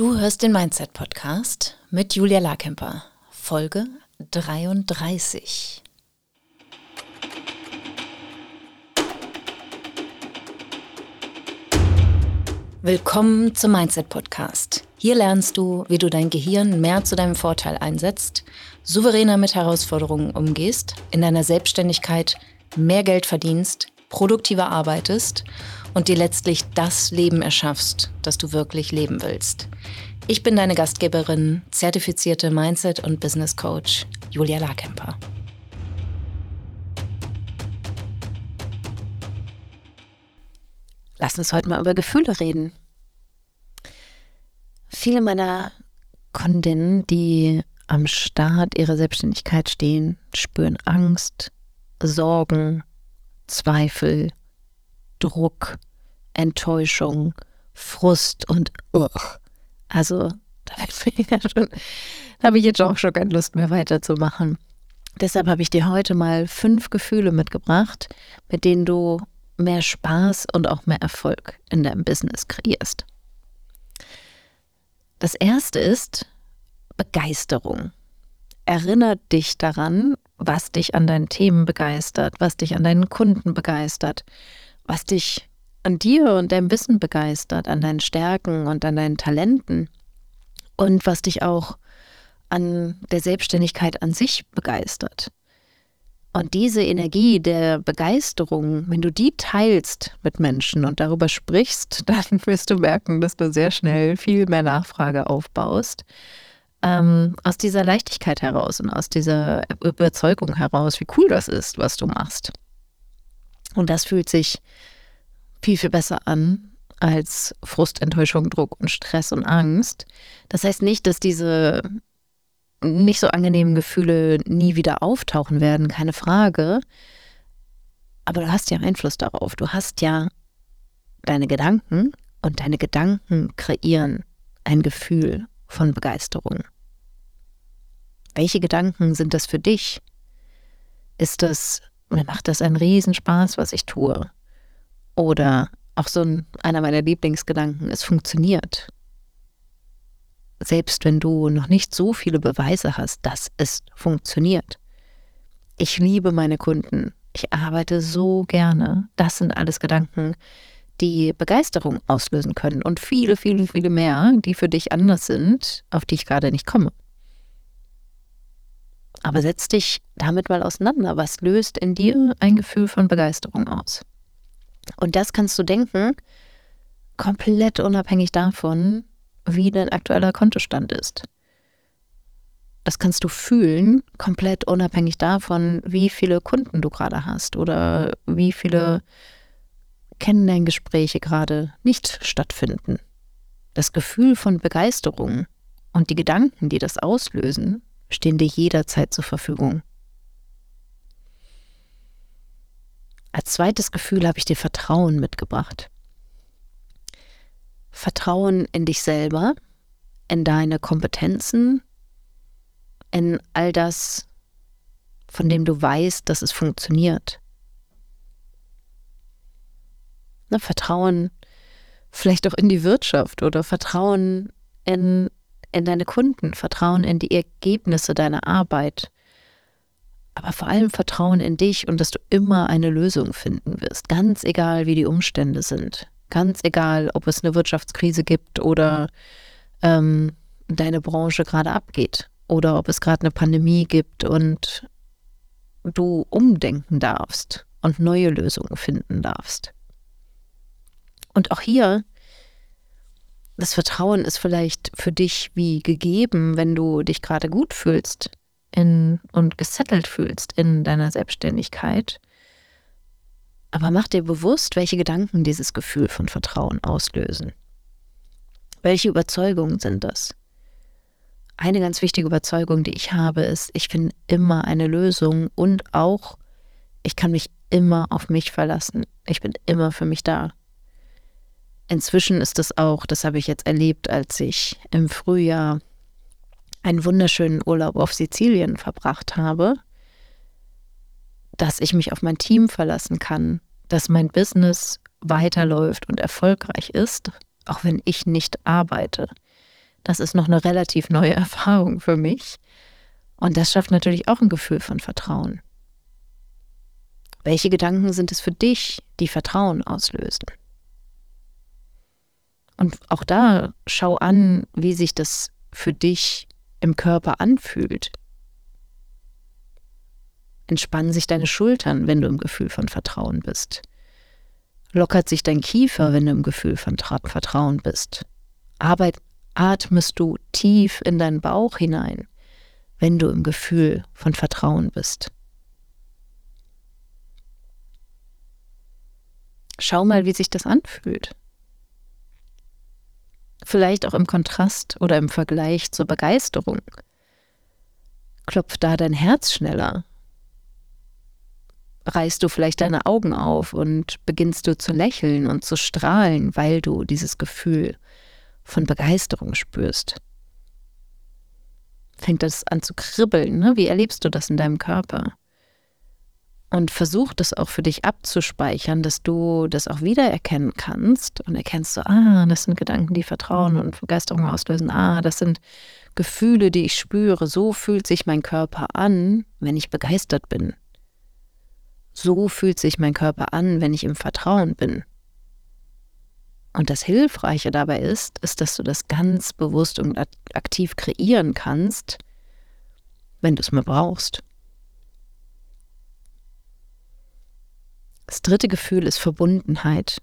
Du hörst den Mindset Podcast mit Julia Larkemper, Folge 33. Willkommen zum Mindset Podcast. Hier lernst du, wie du dein Gehirn mehr zu deinem Vorteil einsetzt, souveräner mit Herausforderungen umgehst, in deiner Selbstständigkeit mehr Geld verdienst, produktiver arbeitest und dir letztlich das Leben erschaffst, das du wirklich leben willst. Ich bin deine Gastgeberin, zertifizierte Mindset- und Business Coach Julia Larkemper. Lass uns heute mal über Gefühle reden. Viele meiner Kundinnen, die am Start ihrer Selbstständigkeit stehen, spüren Angst, Sorgen, Zweifel, Druck, Enttäuschung, Frust und Ugh. Also, da habe ich jetzt auch schon keine Lust mehr weiterzumachen. Deshalb habe ich dir heute mal fünf Gefühle mitgebracht, mit denen du mehr Spaß und auch mehr Erfolg in deinem Business kreierst. Das erste ist Begeisterung. Erinnert dich daran, was dich an deinen Themen begeistert, was dich an deinen Kunden begeistert, was dich an dir und deinem Wissen begeistert, an deinen Stärken und an deinen Talenten und was dich auch an der Selbstständigkeit an sich begeistert. Und diese Energie der Begeisterung, wenn du die teilst mit Menschen und darüber sprichst, dann wirst du merken, dass du sehr schnell viel mehr Nachfrage aufbaust. Ähm, aus dieser Leichtigkeit heraus und aus dieser Überzeugung heraus, wie cool das ist, was du machst. Und das fühlt sich viel, viel besser an als Frust, Enttäuschung, Druck und Stress und Angst. Das heißt nicht, dass diese nicht so angenehmen Gefühle nie wieder auftauchen werden, keine Frage. Aber du hast ja Einfluss darauf. Du hast ja deine Gedanken und deine Gedanken kreieren ein Gefühl von Begeisterung. Welche Gedanken sind das für dich? Ist das, mir macht das einen Riesenspaß, was ich tue? Oder auch so ein, einer meiner Lieblingsgedanken, es funktioniert. Selbst wenn du noch nicht so viele Beweise hast, dass es funktioniert. Ich liebe meine Kunden. Ich arbeite so gerne. Das sind alles Gedanken, die Begeisterung auslösen können und viele, viele, viele mehr, die für dich anders sind, auf die ich gerade nicht komme. Aber setz dich damit mal auseinander. Was löst in dir ein Gefühl von Begeisterung aus? Und das kannst du denken, komplett unabhängig davon, wie dein aktueller Kontostand ist. Das kannst du fühlen, komplett unabhängig davon, wie viele Kunden du gerade hast oder wie viele Kennenlerngespräche gerade nicht stattfinden. Das Gefühl von Begeisterung und die Gedanken, die das auslösen, stehen dir jederzeit zur Verfügung. Als zweites Gefühl habe ich dir Vertrauen mitgebracht. Vertrauen in dich selber, in deine Kompetenzen, in all das, von dem du weißt, dass es funktioniert. Na, Vertrauen vielleicht auch in die Wirtschaft oder Vertrauen in, in deine Kunden, Vertrauen in die Ergebnisse deiner Arbeit, aber vor allem Vertrauen in dich und dass du immer eine Lösung finden wirst, ganz egal, wie die Umstände sind, ganz egal, ob es eine Wirtschaftskrise gibt oder ähm, deine Branche gerade abgeht. Oder ob es gerade eine Pandemie gibt und du umdenken darfst und neue Lösungen finden darfst. Und auch hier, das Vertrauen ist vielleicht für dich wie gegeben, wenn du dich gerade gut fühlst in, und gesettelt fühlst in deiner Selbstständigkeit. Aber mach dir bewusst, welche Gedanken dieses Gefühl von Vertrauen auslösen. Welche Überzeugungen sind das? Eine ganz wichtige Überzeugung, die ich habe, ist, ich finde immer eine Lösung und auch, ich kann mich immer auf mich verlassen. Ich bin immer für mich da. Inzwischen ist es auch, das habe ich jetzt erlebt, als ich im Frühjahr einen wunderschönen Urlaub auf Sizilien verbracht habe, dass ich mich auf mein Team verlassen kann, dass mein Business weiterläuft und erfolgreich ist, auch wenn ich nicht arbeite. Das ist noch eine relativ neue Erfahrung für mich. Und das schafft natürlich auch ein Gefühl von Vertrauen. Welche Gedanken sind es für dich, die Vertrauen auslösen? Und auch da schau an, wie sich das für dich im Körper anfühlt. Entspannen sich deine Schultern, wenn du im Gefühl von Vertrauen bist. Lockert sich dein Kiefer, wenn du im Gefühl von Vertrauen bist. Arbeit, atmest du tief in deinen Bauch hinein, wenn du im Gefühl von Vertrauen bist. Schau mal, wie sich das anfühlt. Vielleicht auch im Kontrast oder im Vergleich zur Begeisterung. Klopft da dein Herz schneller? Reißt du vielleicht deine Augen auf und beginnst du zu lächeln und zu strahlen, weil du dieses Gefühl von Begeisterung spürst? Fängt das an zu kribbeln? Ne? Wie erlebst du das in deinem Körper? Und versuch das auch für dich abzuspeichern, dass du das auch wiedererkennen kannst und erkennst so, ah, das sind Gedanken, die Vertrauen und Begeisterung auslösen. Ah, das sind Gefühle, die ich spüre. So fühlt sich mein Körper an, wenn ich begeistert bin. So fühlt sich mein Körper an, wenn ich im Vertrauen bin. Und das Hilfreiche dabei ist, ist, dass du das ganz bewusst und aktiv kreieren kannst, wenn du es mal brauchst. Das dritte Gefühl ist Verbundenheit.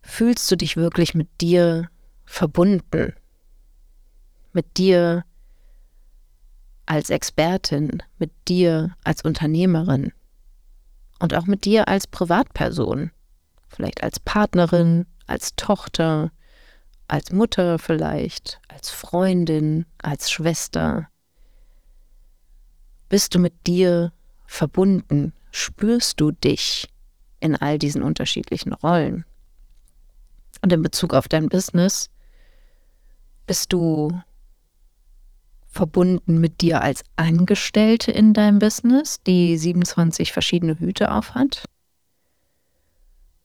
Fühlst du dich wirklich mit dir verbunden? Mit dir als Expertin, mit dir als Unternehmerin und auch mit dir als Privatperson, vielleicht als Partnerin, als Tochter, als Mutter vielleicht, als Freundin, als Schwester. Bist du mit dir verbunden? Spürst du dich in all diesen unterschiedlichen Rollen? Und in Bezug auf dein Business, bist du verbunden mit dir als Angestellte in deinem Business, die 27 verschiedene Hüte aufhat?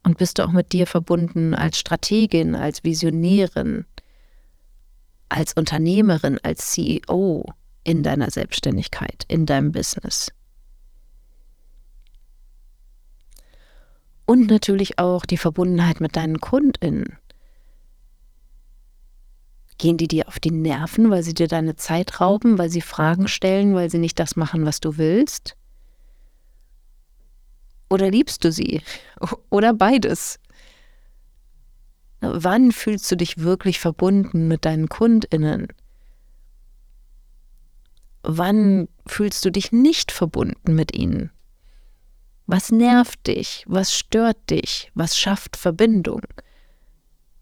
Und bist du auch mit dir verbunden als Strategin, als Visionärin, als Unternehmerin, als CEO in deiner Selbstständigkeit, in deinem Business? Und natürlich auch die Verbundenheit mit deinen KundInnen. Gehen die dir auf die Nerven, weil sie dir deine Zeit rauben, weil sie Fragen stellen, weil sie nicht das machen, was du willst? Oder liebst du sie? Oder beides? Wann fühlst du dich wirklich verbunden mit deinen KundInnen? Wann fühlst du dich nicht verbunden mit ihnen? Was nervt dich? Was stört dich? Was schafft Verbindung?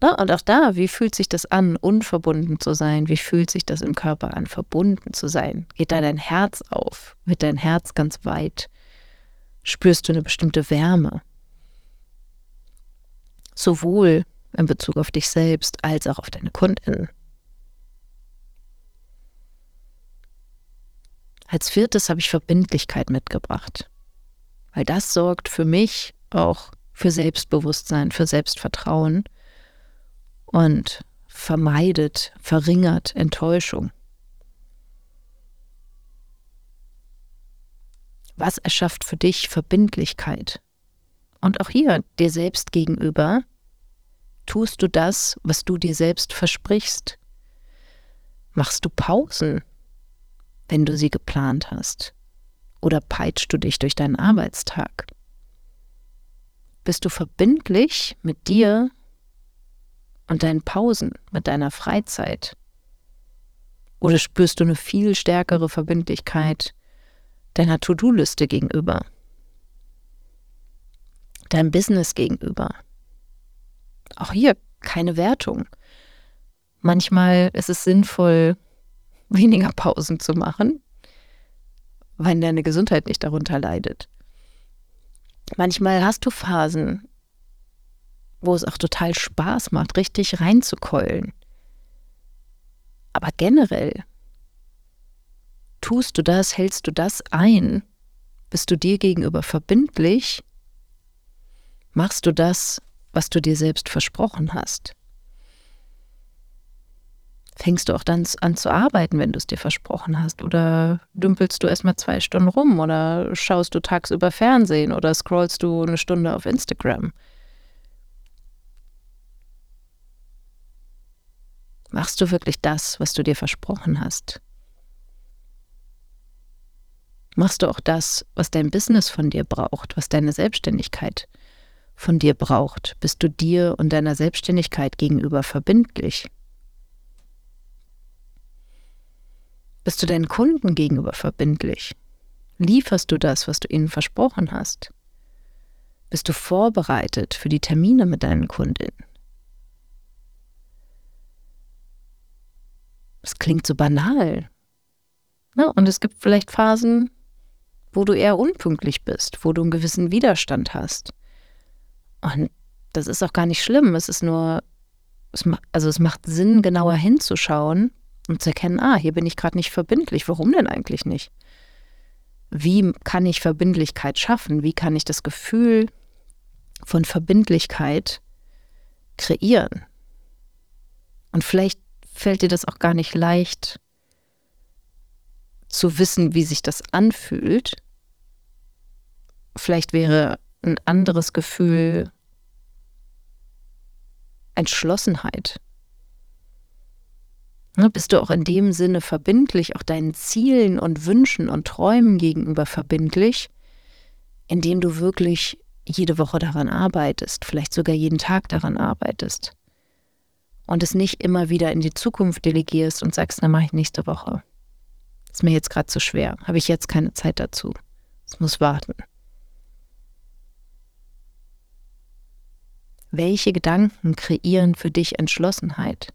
Ja, und auch da, wie fühlt sich das an, unverbunden zu sein? Wie fühlt sich das im Körper an, verbunden zu sein? Geht da dein Herz auf? Wird dein Herz ganz weit? Spürst du eine bestimmte Wärme? Sowohl in Bezug auf dich selbst als auch auf deine Kundinnen. Als viertes habe ich Verbindlichkeit mitgebracht. Weil das sorgt für mich auch für Selbstbewusstsein, für Selbstvertrauen und vermeidet, verringert Enttäuschung. Was erschafft für dich Verbindlichkeit? Und auch hier dir selbst gegenüber tust du das, was du dir selbst versprichst. Machst du Pausen, wenn du sie geplant hast? Oder peitschst du dich durch deinen Arbeitstag? Bist du verbindlich mit dir und deinen Pausen, mit deiner Freizeit? Oder spürst du eine viel stärkere Verbindlichkeit deiner To-Do-Liste gegenüber? Deinem Business gegenüber? Auch hier keine Wertung. Manchmal ist es sinnvoll, weniger Pausen zu machen, wenn deine Gesundheit nicht darunter leidet. Manchmal hast du Phasen, wo es auch total Spaß macht, richtig reinzukeulen. Aber generell tust du das, hältst du das ein, bist du dir gegenüber verbindlich, machst du das, was du dir selbst versprochen hast. Fängst du auch dann an zu arbeiten, wenn du es dir versprochen hast? Oder dümpelst du erstmal zwei Stunden rum? Oder schaust du tagsüber Fernsehen? Oder scrollst du eine Stunde auf Instagram? Machst du wirklich das, was du dir versprochen hast? Machst du auch das, was dein Business von dir braucht, was deine Selbstständigkeit von dir braucht? Bist du dir und deiner Selbstständigkeit gegenüber verbindlich? Bist du deinen Kunden gegenüber verbindlich? Lieferst du das, was du ihnen versprochen hast? Bist du vorbereitet für die Termine mit deinen Kundinnen? Es klingt so banal. Ne? Und es gibt vielleicht Phasen, wo du eher unpünktlich bist, wo du einen gewissen Widerstand hast. Und das ist auch gar nicht schlimm. Es ist nur, es also es macht Sinn, genauer hinzuschauen und zu erkennen, ah, hier bin ich gerade nicht verbindlich. Warum denn eigentlich nicht? Wie kann ich Verbindlichkeit schaffen? Wie kann ich das Gefühl von Verbindlichkeit kreieren? Und vielleicht fällt dir das auch gar nicht leicht zu wissen, wie sich das anfühlt. Vielleicht wäre ein anderes Gefühl Entschlossenheit. Ne, bist du auch in dem Sinne verbindlich, auch deinen Zielen und Wünschen und Träumen gegenüber verbindlich, indem du wirklich jede Woche daran arbeitest, vielleicht sogar jeden Tag daran arbeitest und es nicht immer wieder in die Zukunft delegierst und sagst, dann mache ich nächste Woche. Ist mir jetzt gerade zu schwer, habe ich jetzt keine Zeit dazu. Es muss warten. Welche Gedanken kreieren für dich Entschlossenheit?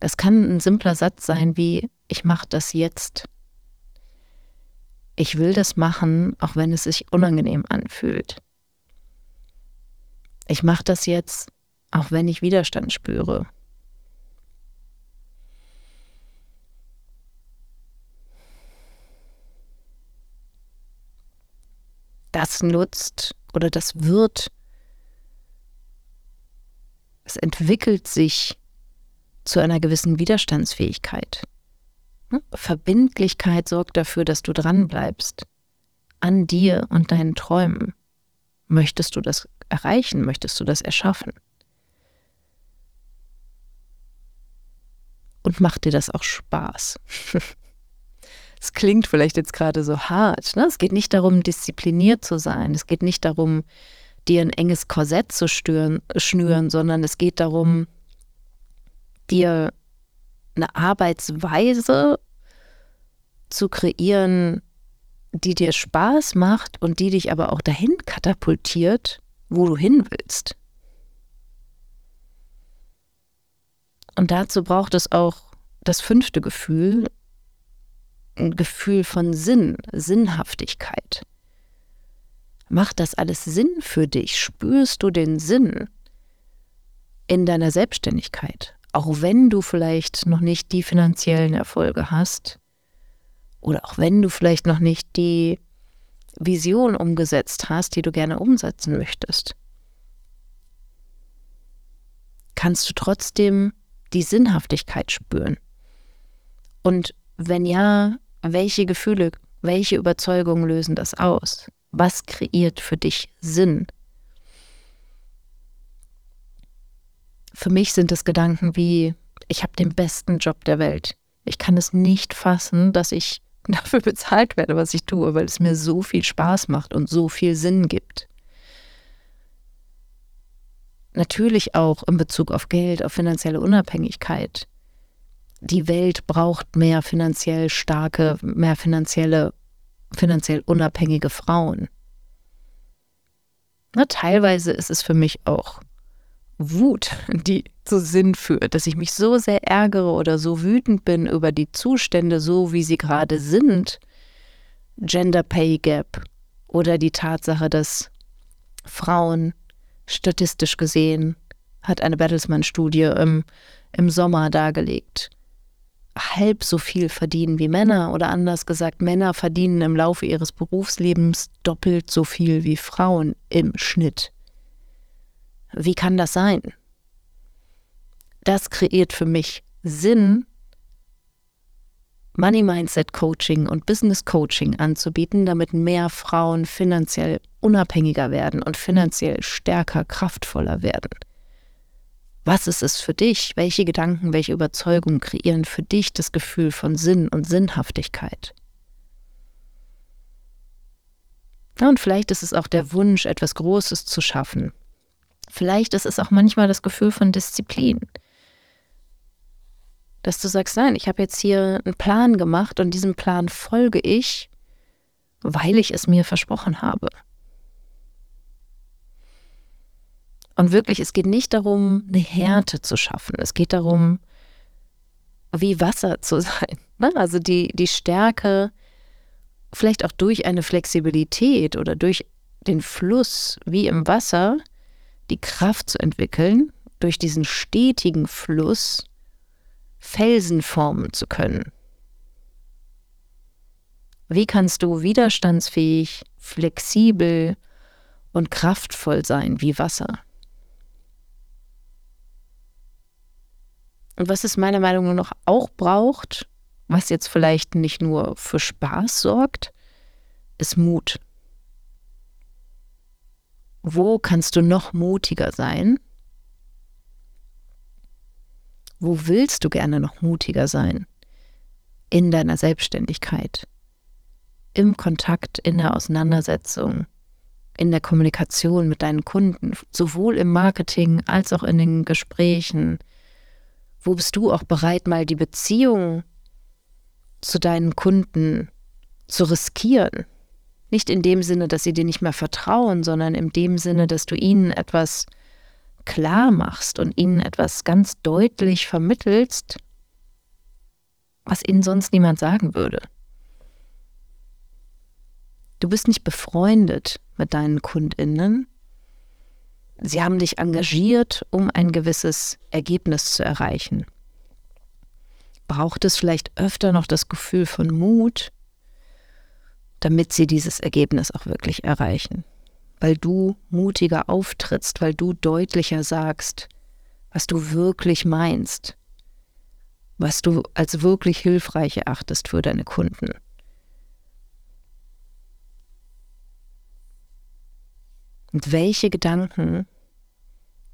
Das kann ein simpler Satz sein wie, ich mache das jetzt. Ich will das machen, auch wenn es sich unangenehm anfühlt. Ich mache das jetzt, auch wenn ich Widerstand spüre. Das nutzt oder das wird, es entwickelt sich zu einer gewissen Widerstandsfähigkeit. Hm? Verbindlichkeit sorgt dafür, dass du dranbleibst. An dir und deinen Träumen. Möchtest du das erreichen? Möchtest du das erschaffen? und macht dir das auch Spaß? Es klingt vielleicht jetzt gerade so hart. Ne? Es geht nicht darum, diszipliniert zu sein. Es geht nicht darum, dir ein enges Korsett zu stören, schnüren, sondern es geht darum, dir eine Arbeitsweise zu kreieren, die dir Spaß macht und die dich aber auch dahin katapultiert, wo du hin willst. Und dazu braucht es auch das fünfte Gefühl, ein Gefühl von Sinn, Sinnhaftigkeit. Macht das alles Sinn für dich? Spürst du den Sinn in deiner Selbstständigkeit? Auch wenn du vielleicht noch nicht die finanziellen Erfolge hast oder auch wenn du vielleicht noch nicht die Vision umgesetzt hast, die du gerne umsetzen möchtest, kannst du trotzdem die Sinnhaftigkeit spüren? Und wenn ja, welche Gefühle, welche Überzeugungen lösen das aus? Was kreiert für dich Sinn? Für mich sind es Gedanken wie, ich habe den besten Job der Welt. Ich kann es nicht fassen, dass ich dafür bezahlt werde, was ich tue, weil es mir so viel Spaß macht und so viel Sinn gibt natürlich auch in Bezug auf Geld, auf finanzielle Unabhängigkeit. Die Welt braucht mehr finanziell starke, mehr finanzielle, finanziell unabhängige Frauen. Na, teilweise ist es für mich auch Wut, die zu Sinn führt, dass ich mich so sehr ärgere oder so wütend bin über die Zustände, so wie sie gerade sind. Gender Pay Gap oder die Tatsache, dass Frauen statistisch gesehen, hat eine Bertelsmann-Studie im, im Sommer dargelegt, halb so viel verdienen wie Männer oder anders gesagt, Männer verdienen im Laufe ihres Berufslebens doppelt so viel wie Frauen im Schnitt. Wie kann das sein? Das kreiert für mich Sinn, Money Mindset Coaching und Business Coaching anzubieten, damit mehr Frauen finanziell unabhängiger werden und finanziell stärker, kraftvoller werden. Was ist es für dich? Welche Gedanken, welche Überzeugungen kreieren für dich das Gefühl von Sinn und Sinnhaftigkeit? Und vielleicht ist es auch der Wunsch, etwas Großes zu schaffen. Vielleicht ist es auch manchmal das Gefühl von Disziplin. Dass du sagst, nein, ich habe jetzt hier einen Plan gemacht und diesem Plan folge ich, weil ich es mir versprochen habe. Und wirklich, es geht nicht darum, eine Härte zu schaffen. Es geht darum, wie Wasser zu sein. Ne? Also die, die Stärke, vielleicht auch durch eine Flexibilität oder durch den Fluss wie im Wasser, die Kraft zu entwickeln, durch diesen stetigen Fluss Felsen formen zu können. Wie kannst du widerstandsfähig, flexibel und kraftvoll sein wie Wasser? Und was es meiner Meinung nach auch braucht, was jetzt vielleicht nicht nur für Spaß sorgt, ist Mut. Wo kannst du noch mutiger sein? Wo willst du gerne noch mutiger sein? In deiner Selbstständigkeit, im Kontakt, in der Auseinandersetzung, in der Kommunikation mit deinen Kunden, sowohl im Marketing als auch in den Gesprächen, wo bist du auch bereit, mal die Beziehung zu deinen Kunden zu riskieren? Nicht in dem Sinne, dass sie dir nicht mehr vertrauen, sondern in dem Sinne, dass du ihnen etwas klar machst und ihnen etwas ganz deutlich vermittelst, was ihnen sonst niemand sagen würde. Du bist nicht befreundet mit deinen Kundinnen, Sie haben dich engagiert, um ein gewisses Ergebnis zu erreichen. Braucht es vielleicht öfter noch das Gefühl von Mut, damit sie dieses Ergebnis auch wirklich erreichen? Weil du mutiger auftrittst, weil du deutlicher sagst, was du wirklich meinst, was du als wirklich hilfreich erachtest für deine Kunden. Und welche Gedanken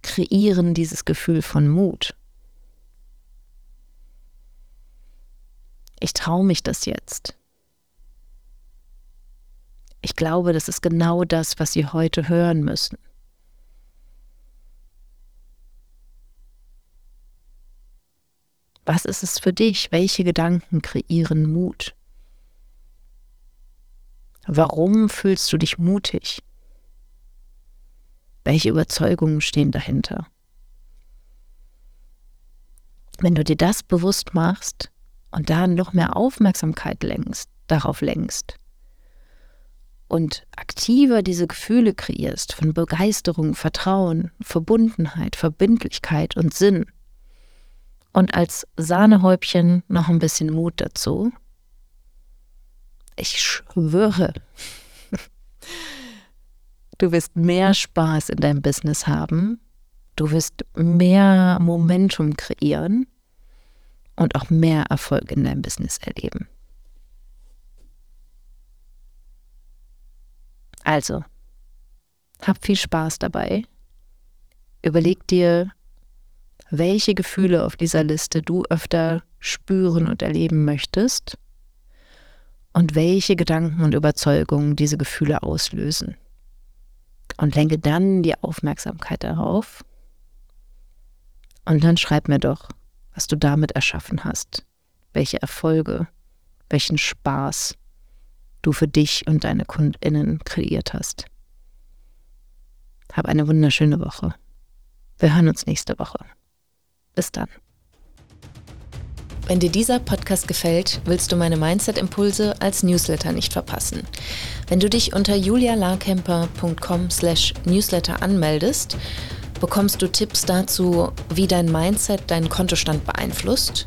kreieren dieses Gefühl von Mut? Ich traue mich das jetzt. Ich glaube, das ist genau das, was Sie heute hören müssen. Was ist es für dich? Welche Gedanken kreieren Mut? Warum fühlst du dich mutig? Welche Überzeugungen stehen dahinter? Wenn du dir das bewusst machst und da noch mehr Aufmerksamkeit lenkst, darauf lenkst und aktiver diese Gefühle kreierst von Begeisterung, Vertrauen, Verbundenheit, Verbindlichkeit und Sinn und als Sahnehäubchen noch ein bisschen Mut dazu, ich schwöre, Du wirst mehr Spaß in deinem Business haben. Du wirst mehr Momentum kreieren und auch mehr Erfolg in deinem Business erleben. Also, hab viel Spaß dabei. Überleg dir, welche Gefühle auf dieser Liste du öfter spüren und erleben möchtest und welche Gedanken und Überzeugungen diese Gefühle auslösen und lenke dann die Aufmerksamkeit darauf. Und dann schreib mir doch, was du damit erschaffen hast, welche Erfolge, welchen Spaß du für dich und deine Kundinnen kreiert hast. Hab eine wunderschöne Woche. Wir hören uns nächste Woche. Bis dann. Wenn dir dieser Podcast gefällt, willst du meine Mindset-Impulse als Newsletter nicht verpassen. Wenn du dich unter julialarkemper.com slash newsletter anmeldest, bekommst du Tipps dazu, wie dein Mindset deinen Kontostand beeinflusst,